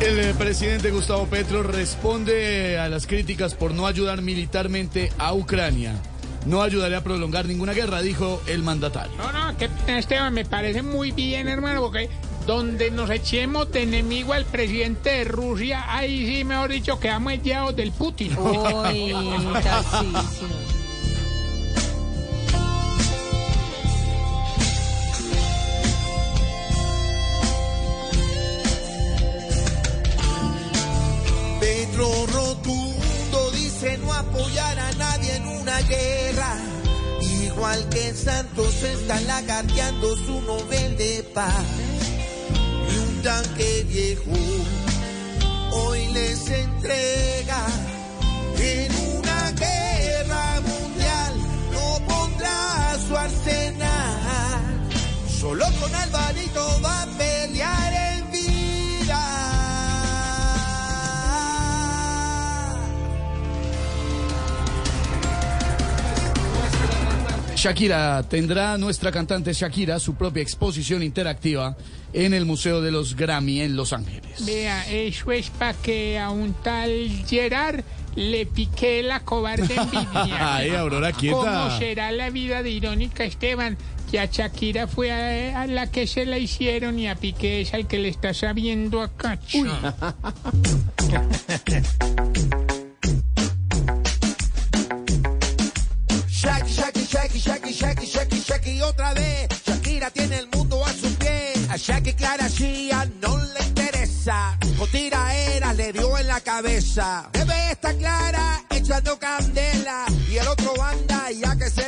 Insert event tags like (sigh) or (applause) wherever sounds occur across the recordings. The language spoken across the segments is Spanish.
El eh, presidente Gustavo Petro responde a las críticas por no ayudar militarmente a Ucrania. No ayudaré a prolongar ninguna guerra, dijo el mandatario. No, no, que Esteban, me parece muy bien, hermano, porque donde nos echemos de enemigo al presidente de Rusia, ahí sí, mejor dicho, quedamos echados del Putin. Uy, Igual que Santos está lagarteando su Nobel de paz. Y un tanque viejo hoy les entrega. En una guerra mundial no pondrá su arsenal. Solo con Alvarito va a pelear Shakira tendrá nuestra cantante Shakira su propia exposición interactiva en el Museo de los Grammy en Los Ángeles. Vea, eso es para que a un tal Gerard le piqué la cobarde (laughs) envidia. Ay, Aurora, quieta. ¿Cómo será la vida de irónica, Esteban? Que a Shakira fue a, a la que se la hicieron y a Piqué es al que le está sabiendo a cacho. (laughs) shaki, otra vez. Shakira tiene el mundo a sus pies. A Shaki Clara Shia no le interesa. Con tiraera le dio en la cabeza. Debe estar clara, echando candela. Y el otro banda ya que se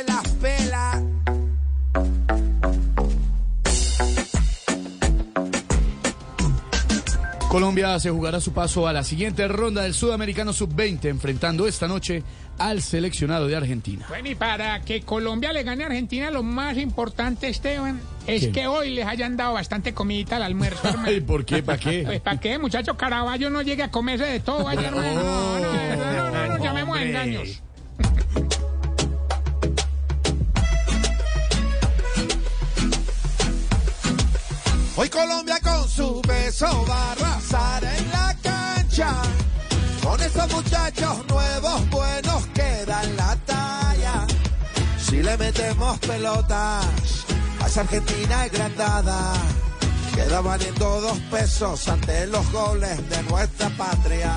Colombia se jugará su paso a la siguiente ronda del Sudamericano Sub-20, enfrentando esta noche al seleccionado de Argentina. Bueno, y para que Colombia le gane a Argentina, lo más importante, Esteban, es ¿Qué? que hoy les hayan dado bastante comidita al almuerzo, (laughs) hermano. Ay, ¿por qué? ¿Para qué? Pues para qué, muchacho Caraballo no llegue a comerse de todo, vaya, hermano. No, no, no, no, no, no llamemos a engaños. Hoy Colombia con su beso va Con esos muchachos nuevos buenos que dan la talla. Si le metemos pelotas a esa Argentina agrandada. Queda valiendo dos pesos ante los goles de nuestra patria.